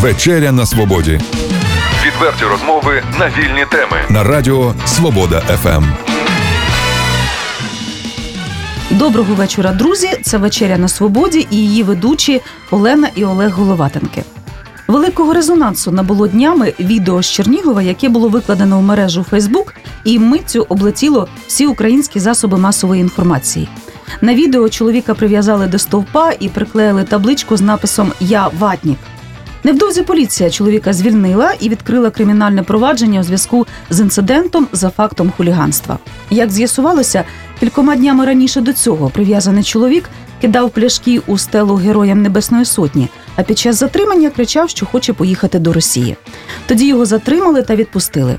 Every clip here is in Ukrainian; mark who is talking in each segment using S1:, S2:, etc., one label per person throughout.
S1: Вечеря на свободі
S2: Відверті розмови на вільні теми.
S1: на радіо Свобода. ФМ.
S3: Доброго вечора, друзі. Це вечеря на свободі і її ведучі Олена і Олег Головатенки. Великого резонансу набуло днями відео з Чернігова, яке було викладено в мережу Фейсбук, і миттю облетіло всі українські засоби масової інформації. На відео чоловіка прив'язали до стовпа і приклеїли табличку з написом Я ватнік. Невдовзі поліція чоловіка звільнила і відкрила кримінальне провадження у зв'язку з інцидентом за фактом хуліганства. Як з'ясувалося, кількома днями раніше до цього прив'язаний чоловік кидав пляшки у стелу героям Небесної Сотні, а під час затримання кричав, що хоче поїхати до Росії. Тоді його затримали та відпустили.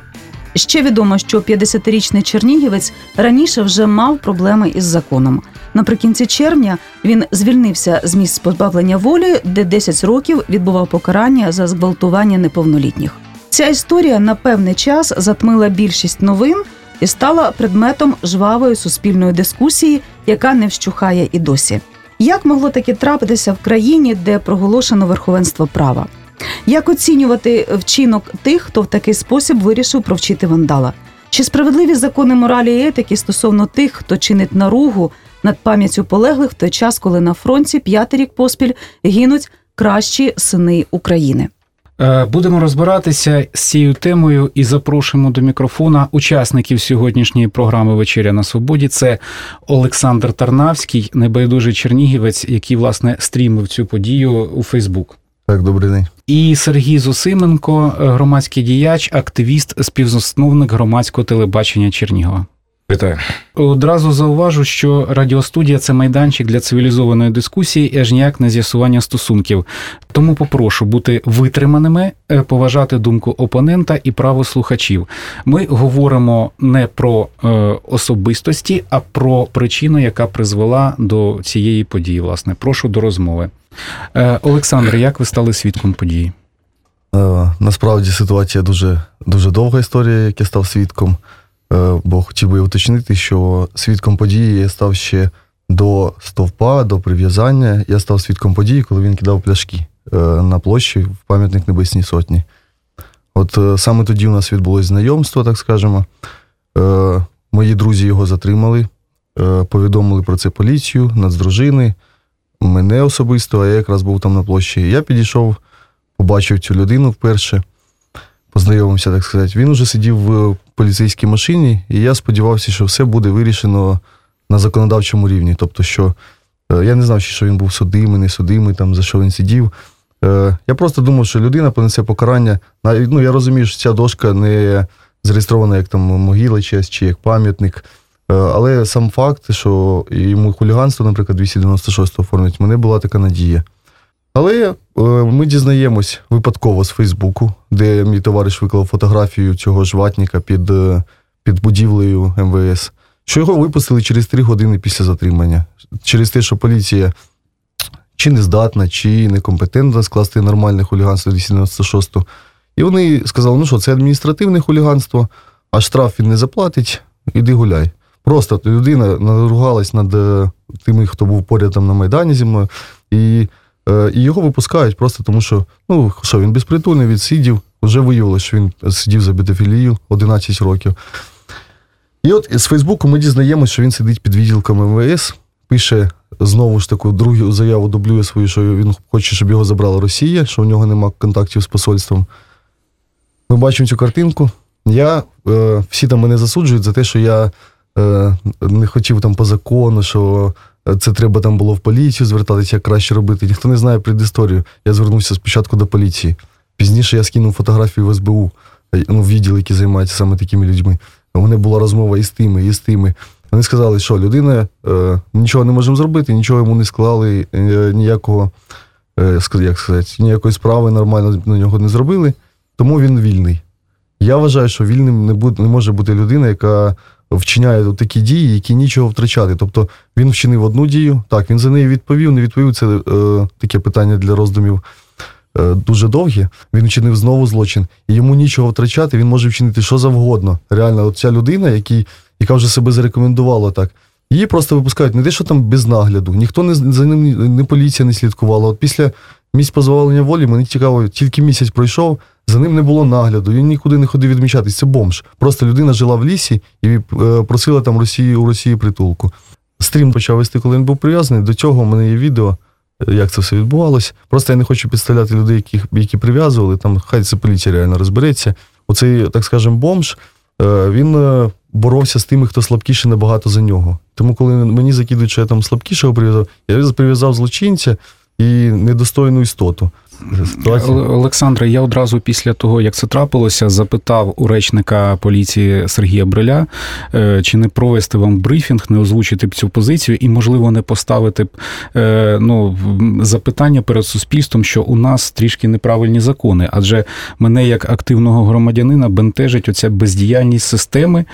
S3: Ще відомо, що 50-річний чернігівець раніше вже мав проблеми із законом. Наприкінці червня він звільнився з місць позбавлення волі, де 10 років відбував покарання за зґвалтування неповнолітніх. Ця історія на певний час затмила більшість новин і стала предметом жвавої суспільної дискусії, яка не вщухає і досі. Як могло таке трапитися в країні, де проголошено верховенство права? Як оцінювати вчинок тих, хто в такий спосіб вирішив провчити вандала? Чи справедливі закони моралі і етики стосовно тих, хто чинить наругу над пам'яттю полеглих в той час, коли на фронті п'ятий рік поспіль гинуть кращі сини України?
S4: Е, Будемо розбиратися з цією темою і запрошуємо до мікрофона учасників сьогоднішньої програми Вечеря на Свободі. Це Олександр Тарнавський, небайдужий чернігівець, який власне стрімив цю подію у Фейсбук.
S5: Так, добрий день.
S4: І Сергій Зосименко, е, громадський діяч, активіст, співзасновник громадського телебачення Чернігова.
S2: Вітаю.
S4: Одразу зауважу, що радіостудія це майданчик для цивілізованої дискусії і аж ніяк не з'ясування стосунків. Тому попрошу бути витриманими, е, поважати думку опонента і право слухачів. Ми говоримо не про е, особистості, а про причину, яка призвела до цієї події. Власне, прошу до розмови. Е, Олександр, як ви стали свідком події?
S5: Е, насправді ситуація дуже, дуже довга історія, як я став свідком. Е, бо хотів би уточнити, що свідком події я став ще до стовпа, до прив'язання. Я став свідком події, коли він кидав пляшки е, на площі в пам'ятник Небесній Сотні. От е, саме тоді у нас відбулось знайомство, так скажемо. Мої друзі його затримали, повідомили про це поліцію, нацдружини, мене особисто, а я якраз був там на площі. Я підійшов, побачив цю людину вперше, познайомився, так сказати. Він уже сидів в поліцейській машині, і я сподівався, що все буде вирішено на законодавчому рівні. Тобто, що е, я не знав, що він був судимий, не судимий, там, за що він сидів. Е, Я просто думав, що людина понесе покарання. Ну, я розумію, що ця дошка не зареєстрована як там могила чиясь, чи як пам'ятник. Е, Але сам факт, що йому хуліганство, наприклад, 296 оформить, в мене була така надія. Але е, ми дізнаємось випадково з Фейсбуку, де мій товариш виклав фотографію цього ж ватніка під, е, під будівлею МВС, що його випустили через три години після затримання. Через те, що поліція чи не здатна, чи некомпетентна скласти нормальне хуліганство 296. І вони сказали, ну що, це адміністративне хуліганство, а штраф він не заплатить, іди гуляй. Просто людина наругалась над е, тими, хто був поряд там на Майдані зі мною. І І його випускають просто тому, що ну що він безпритульний, відсидів, вже виявилося, що він сидів за бедофілію 11 років. І от з Фейсбуку ми дізнаємося, що він сидить під відділком МВС, пише знову ж таку другу заяву, дублює свою, що він хоче, щоб його забрала Росія, що у нього нема контактів з посольством. Ми бачимо цю картинку. Я, е, Всі там мене засуджують за те, що я е, не хотів там по закону, що це треба там було в поліцію звертатися, як краще робити. Ніхто не знає предісторію. Я звернувся спочатку до поліції. Пізніше я скинув фотографію в СБУ, ну, в відділ, який займається саме такими людьми. У мене була розмова і з тими, і з тими. Вони сказали, що людина е, нічого не можемо зробити, нічого йому не склали, е, ніякого, е, як сказати, ніякої справи нормально на нього не зробили, тому він вільний. Я вважаю, що вільним не буде, не може бути людина, яка вчиняє такі дії, які нічого втрачати. Тобто він вчинив одну дію, так, він за неї відповів, не відповів. Це е, таке питання для роздумів е, дуже довге. Він вчинив знову злочин, і йому нічого втрачати, він може вчинити що завгодно. Реально, от ця людина, який, яка вже себе зарекомендувала так. Її просто випускають не те, що там без нагляду. Ніхто не за ним, не поліція не слідкувала. От після місць позбавлення волі, мені цікаво, тільки місяць пройшов, за ним не було нагляду, він нікуди не ходив відмічатись. Це бомж. Просто людина жила в лісі і е, просила там Росії, у Росії притулку. Стрім почав вести, коли він був прив'язаний. До цього в мене є відео, е, як це все відбувалось. Просто я не хочу підставляти людей, яких, які прив'язували. Там хай це поліція реально розбереться. Оцей, так скажемо, бомж. е, Він боровся з тими, хто слабкіше набагато за нього. Тому, коли мені закидують, що я там слабкішого прив'язав, я прив'язав злочинця і недостойну істоту. Ситуація.
S4: Олександре, я одразу після того, як це трапилося, запитав у речника поліції Сергія Бриля, е, чи не провести вам брифінг, не озвучити б цю позицію і, можливо, не поставити б е, ну, запитання перед суспільством, що у нас трішки неправильні закони. Адже мене як активного громадянина бентежить оця бездіяльність системи,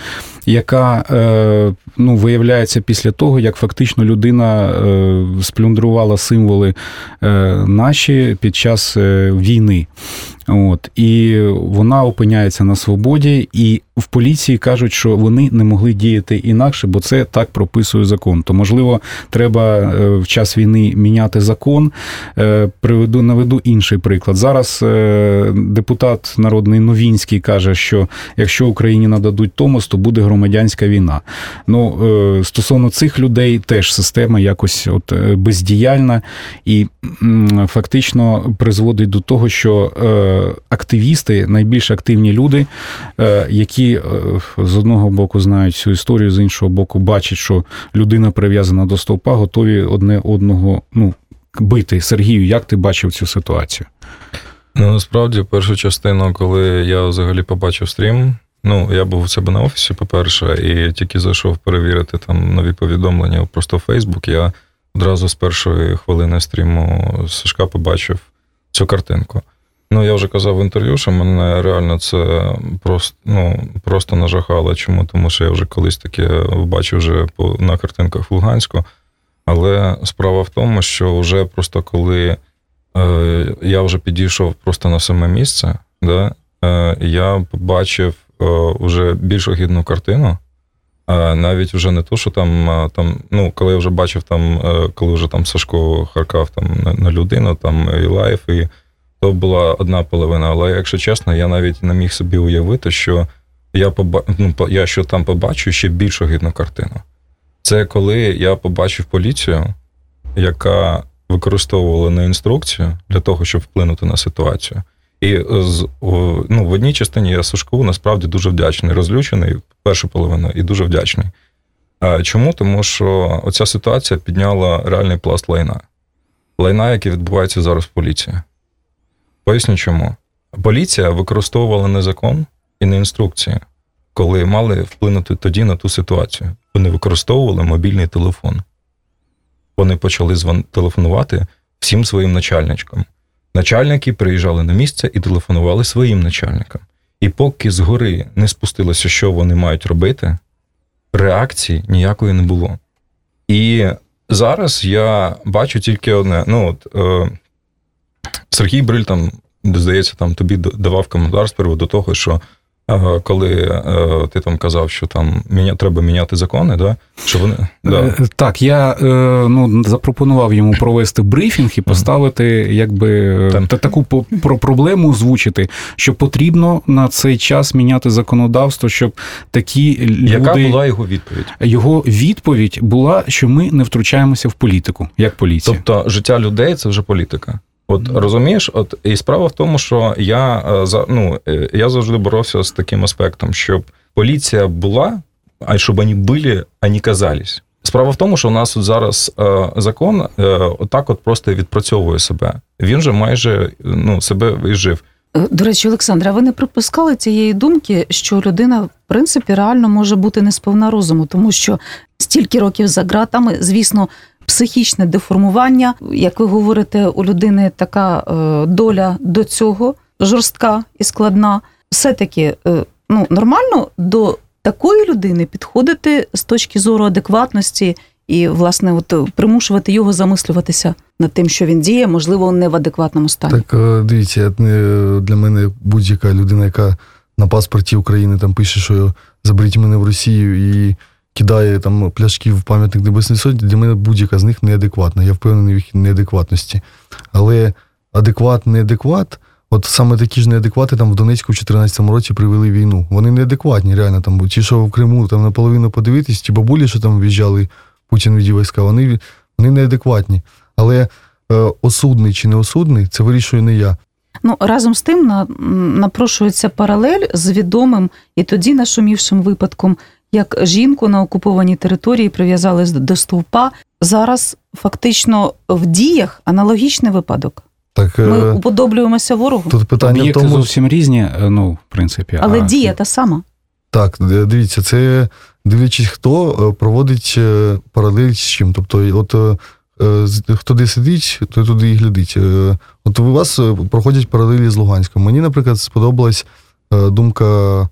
S4: яка е, ну, виявляється після того, як фактично людина е, сплюндрувала символи е, наші під час е, війни. От і вона опиняється на свободі, і в поліції кажуть, що вони не могли діяти інакше, бо це так прописує закон. То можливо, треба е, в час війни міняти закон. Е, Приведу наведу інший приклад. Зараз е, депутат народний Новінський каже, що якщо Україні нададуть Томос, то буде громадянська війна. Ну стосовно цих людей, теж система якось от бездіяльна і фактично призводить до того, що активісти, найбільш активні люди, е, які е, з одного боку знають цю історію, з іншого боку, бачать, що людина прив'язана до стовпа, готові одне одного ну, бити. Сергію, як ти бачив цю ситуацію?
S6: Ну, насправді, першу частину, коли я взагалі побачив стрім, ну, я був у себе на офісі, по-перше, і тільки зайшов перевірити там нові повідомлення просто в Фейсбук, я одразу з першої хвилини стріму Сашка побачив цю картинку. Ну, я вже казав в інтерв'ю, що мене реально це просто, ну, просто нажахало. Чому? Тому що я вже колись таке бачив вже на картинках в Луганську. Але справа в тому, що вже просто коли е, я вже підійшов просто на саме місце, да, е, я побачив е, вже більш огидну картину. А навіть вже не то, що там, а, там, ну, коли я вже бачив там, е, коли вже там Сашко харкав там на, на людину, там і лайф, і то була одна половина. Але якщо чесно, я навіть не міг собі уявити, що я поба... ну, я що там побачу ще більш огидну картину. Це коли я побачив поліцію, яка використовувала не інструкцію для того, щоб вплинути на ситуацію. І з, ну, в одній частині я Сашку насправді дуже вдячний, розлючений першу половину і дуже вдячний. Чому? Тому що оця ситуація підняла реальний пласт лайна. Лайна, яке відбувається зараз в поліції. Поясню чому. Поліція використовувала не закон і не інструкції, коли мали вплинути тоді на ту ситуацію. Вони використовували мобільний телефон. Вони почали звон... телефонувати всім своїм начальничкам. Начальники приїжджали на місце і телефонували своїм начальникам. І поки згори не спустилося, що вони мають робити, реакції ніякої не було. І зараз я бачу тільки одне: ну, от, е, Сергій Бриль там, здається, там тобі давав коментар з приводу того, що коли е, ти там казав, що там міня, треба міняти закони, да? що вони. Да.
S4: Е, Так, я е, ну, запропонував йому провести брифінг і поставити якби та таку про проблему озвучити, що потрібно на цей час міняти законодавство, щоб такі люди.
S6: Яка була його відповідь?
S4: Його відповідь була, що ми не втручаємося в політику, як поліція.
S6: Тобто життя людей це вже політика. От розумієш, от і справа в тому, що я е, за ну е, я завжди боровся з таким аспектом, щоб поліція була, а щоб вони були, а не казались. Справа в тому, що у нас от зараз е, закон е, отак от просто відпрацьовує себе. Він же майже ну, себе вижив.
S3: Е, До речі, Олександра, ви не припускали цієї думки, що людина, в принципі, реально може бути не сповна розуму, тому що стільки років за ґратами, звісно, психічне деформування, як ви говорите, у людини така е, доля до цього жорстка і складна. Все-таки е, ну, нормально до такої людини підходити з точки зору адекватності і, власне, от е, примушувати його замислюватися над тим, що він діє, можливо, не в адекватному стані.
S5: Так, дивіться, для мене будь-яка людина, яка на паспорті України там пише, що заберіть мене в Росію і кидає там пляшки в пам'ятник Небесної Сотні, для мене будь-яка з них неадекватна. Я впевнений в їх неадекватності. Але адекват, неадекват. От саме такі ж неадеквати там в Донецьку в 14-му році привели війну. Вони неадекватні, реально там. Ті, що в Криму там наполовину подивитись, ті бабулі, що там в'їжджали, Путін віді війська, вони, вони неадекватні. Але е, осудний чи не осудний, це вирішує не я.
S3: Ну разом з тим на, напрошується паралель з відомим і тоді нашумівшим випадком, як жінку на окупованій території прив'язали до стовпа. Зараз фактично в діях аналогічний випадок.
S5: Так,
S3: Ми
S5: е,
S3: уподоблюємося ворогу,
S5: тут питання
S4: Об'єкти
S5: тому,
S4: зовсім різні, е, ну, в принципі.
S3: але
S4: а-
S3: дія та сама.
S5: Так, дивіться, це дивлячись, хто е, проводить паралель з чим. Тобто, от хто де сидить, той туди і глядить. От у вас проходять паралелі з Луганськом. Мені, наприклад, сподобалась думка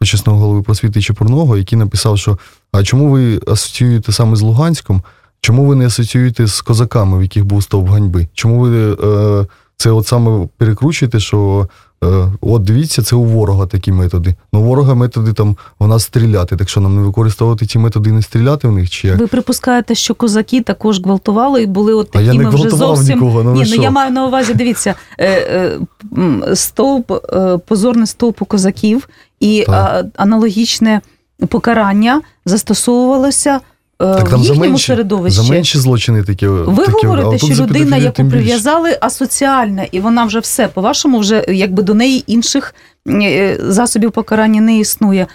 S5: почесного голови просвіти Чепурного, який написав, що а чому ви асоціюєте саме з Луганськом? Чому ви не асоціюєте з козаками, в яких був стовп ганьби? Чому ви е, це от саме перекручуєте, що Е, От дивіться, це у ворога такі методи. Ну, у ворога методи там в нас стріляти, так що нам не використовувати ці методи і не стріляти в них чи як?
S3: Ви припускаєте, що козаки також гвалтували і були от
S5: А я не
S3: вже зовсім.
S5: нікого, ну
S3: Ні, ну я маю на увазі, дивіться, е, е, стовп, е, позорний стовп у козаків і
S5: Так.
S3: а, аналогічне покарання застосовувалося е,
S5: Так
S3: в
S5: там за
S3: їхньому
S5: менші,
S3: середовищі.
S5: за менші злочини такі.
S3: Ви
S5: такі,
S3: говорите, що людина, яку прив'язали, асоціальна, і вона вже все. По-вашому, вже якби до неї інших е, засобів покарання не існує.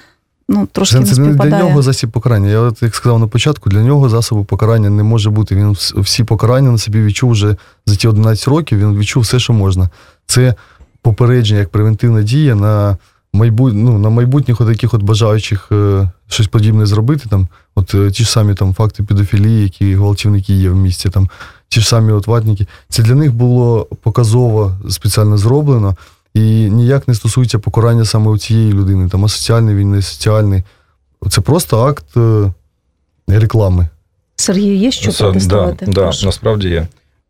S3: Ну, трошки
S5: Це,
S3: не
S5: це для нього засіб покарання. Я як сказав на початку, для нього засобу покарання не може бути. Він всі покарання на собі відчув вже за ті 11 років, він відчув все, що можна. Це попередження як превентивна дія на майбут... ну, на майбутніх от таких от бажаючих е, щось подібне зробити. Там, от е, ті ж самі там факти педофілії, які гвалтівники є в місті, там, ті ж самі от ватники. Це для них було показово спеціально зроблено. І ніяк не стосується покарання саме у цієї людини, там асоціальний він, не соціальний. Це просто акт е, реклами.
S3: Сергію, є що
S6: Це-
S3: протестувати?
S6: Да, да, насправді є.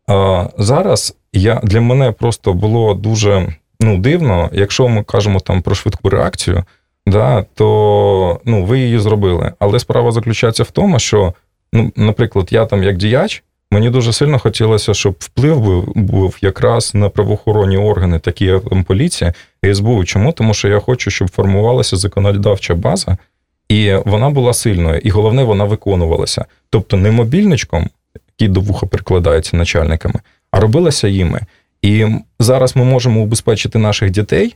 S6: А, зараз я, для мене просто було дуже ну, дивно, якщо ми кажемо там про швидку реакцію, да, то ну, ви її зробили. Але справа заключається в тому, що, ну, наприклад, я там як діяч, мені дуже сильно хотілося, щоб вплив був, був якраз на правоохоронні органи, такі як поліція і СБУ. Чому? Тому що я хочу, щоб формувалася законодавча база, і вона була сильною, і головне, вона виконувалася. Тобто не мобільничком, який до вуха прикладається начальниками, а робилася їми. І зараз ми можемо убезпечити наших дітей,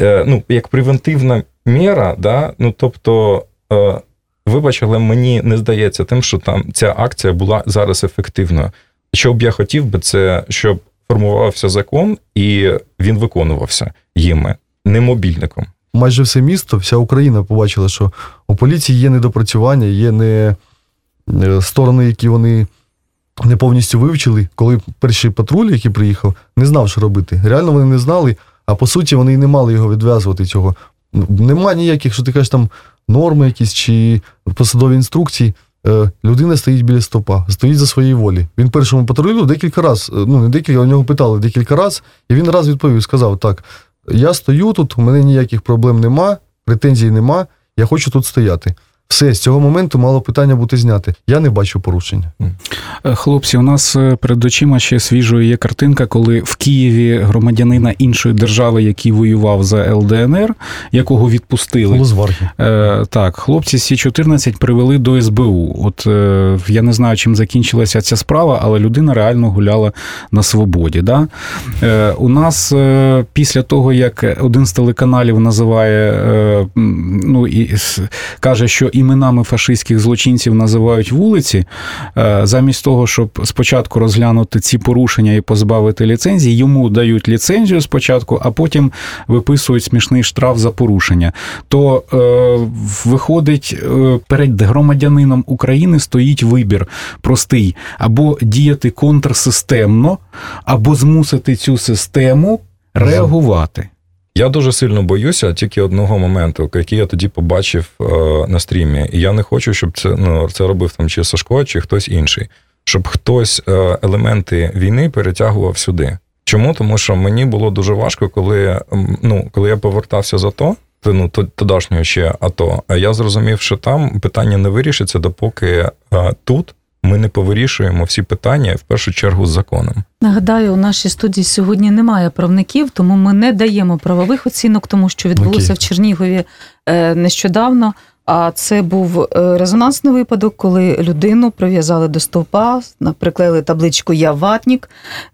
S6: е, ну, як превентивна міра, да? ну, тобто, е, вибач, але мені не здається тим, що там ця акція була зараз ефективною. Що б я хотів би, це щоб формувався закон і він виконувався їми, не мобільником.
S5: Майже все місто, вся Україна побачила, що у поліції є недопрацювання, є не е, сторони, які вони не повністю вивчили. Коли перший патруль, який приїхав, не знав, що робити. Реально вони не знали, а по суті вони і не мали його відв'язувати цього. Нема ніяких, що ти кажеш, там норми якісь чи посадові інструкції. Е, Людина стоїть біля стопа, стоїть за своєї волі. Він першому патрулю декілька разів, ну не декілька, у нього питали декілька разів, і він раз відповів, сказав: так, я стою тут, у мене ніяких проблем нема, претензій нема, я хочу тут стояти. Все, з цього моменту мало питання бути зняте. Я не бачу порушення.
S4: Е, Хлопці, у нас е, перед очима ще свіжою є картинка, коли в Києві громадянина іншої держави, який воював за ЛДНР, якого відпустили.
S5: Полузварки.
S4: Е, так, хлопці Сі 14 привели до СБУ. От е, я не знаю, чим закінчилася ця справа, але людина реально гуляла на свободі. Да? Е, у нас е, після того, як один з телеканалів називає, е, ну і каже, що іменами фашистських злочинців називають вулиці, е, замість того, щоб спочатку розглянути ці порушення і позбавити ліцензії, йому дають ліцензію спочатку, а потім виписують смішний штраф за порушення. То е, виходить, е, перед громадянином України стоїть вибір простий: або діяти контрсистемно, або змусити цю систему реагувати.
S6: Я дуже сильно боюся тільки одного моменту, який я тоді побачив е, на стрімі. І я не хочу, щоб це ну, це робив там чи Сашко, чи хтось інший, щоб хтось е, елементи війни перетягував сюди. Чому? Тому що мені було дуже важко, коли, ну, коли я повертався з АТО, то, ну, то- тодішнього ще АТО, а я зрозумів, що там питання не вирішиться, допоки е, тут ми не повирішуємо всі питання в першу чергу з законом.
S3: Нагадаю, у нашій студії сьогодні немає правників, тому ми не даємо правових оцінок, тому що відбулося
S5: Окей.
S3: в Чернігові е, нещодавно. А це був е, резонансний випадок, коли людину прив'язали до стовпа, приклеїли табличку Я ватнік.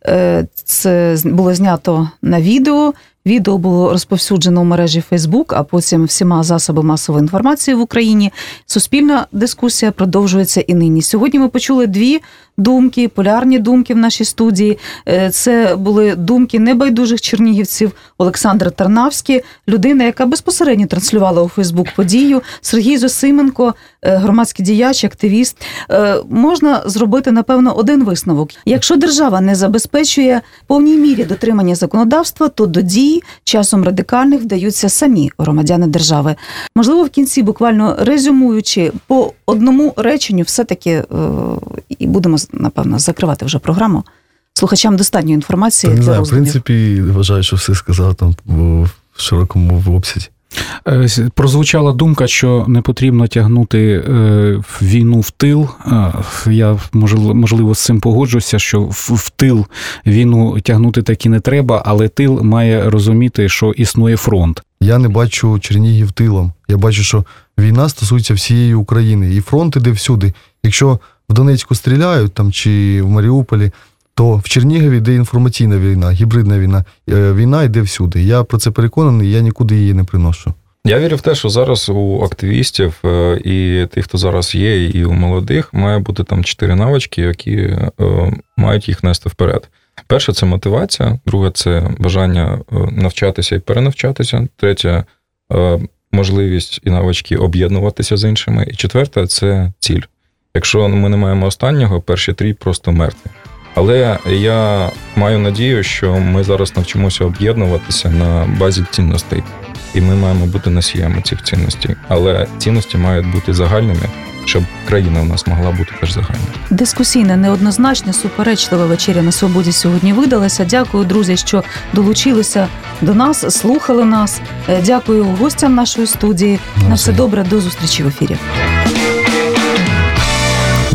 S3: Е, Це з- було знято на відео. Відео було розповсюджено в мережі Фейсбук, а потім всіма засобами масової інформації в Україні. Суспільна дискусія продовжується і нині. Сьогодні ми почули дві думки, полярні думки в нашій студії. Е, Це були думки небайдужих чернігівців Олександр Тарнавський, людина, яка безпосередньо транслювала у Фейсбук подію. Сергій Зосименко, е, громадський діяч, активіст. Е, Можна зробити напевно один висновок. Якщо держава не забезпечує повній мірі дотримання законодавства, то до дій часом радикальних вдаються самі громадяни держави. Можливо, в кінці, буквально резюмуючи по одному реченню, все-таки е, і будемо напевно закривати вже програму. Слухачам достатньо інформації
S5: Та не
S3: для
S5: знаю, в принципі, вважаю, що все сказав там в широкому обсязі.
S4: Е, Прозвучала думка, що не потрібно тягнути е, війну в тил. Е, Я можливо, з цим погоджуся, що в, в тил війну тягнути таки не треба, але тил має розуміти, що існує фронт.
S5: Я не бачу Чернігів тилом. Я бачу, що війна стосується всієї України, і фронт іде всюди. Якщо в Донецьку стріляють там чи в Маріуполі, то в Чернігові йде інформаційна війна, гібридна війна. Е, Війна йде всюди. Я про це переконаний, я нікуди її не приношу.
S6: Я вірю в те, що зараз у активістів е, і тих, хто зараз є, і у молодих має бути там чотири навички, які е, мають їх нести вперед. Перше це мотивація, друге це бажання навчатися і перенавчатися. Третє можливість і навички об'єднуватися з іншими. І четверте це ціль. Якщо ми не маємо останнього, перші три просто мертві. Але я маю надію, що ми зараз навчимося об'єднуватися на базі цінностей і ми маємо бути носіями цих цінностей. Але цінності мають бути загальними, щоб країна в нас могла бути теж загальною.
S3: Дискусійна, неоднозначна, суперечлива вечеря на свободі сьогодні видалася. Дякую, друзі, що долучилися до нас, слухали нас. Е, Дякую гостям нашої студії. На все добре, до зустрічі в ефірі.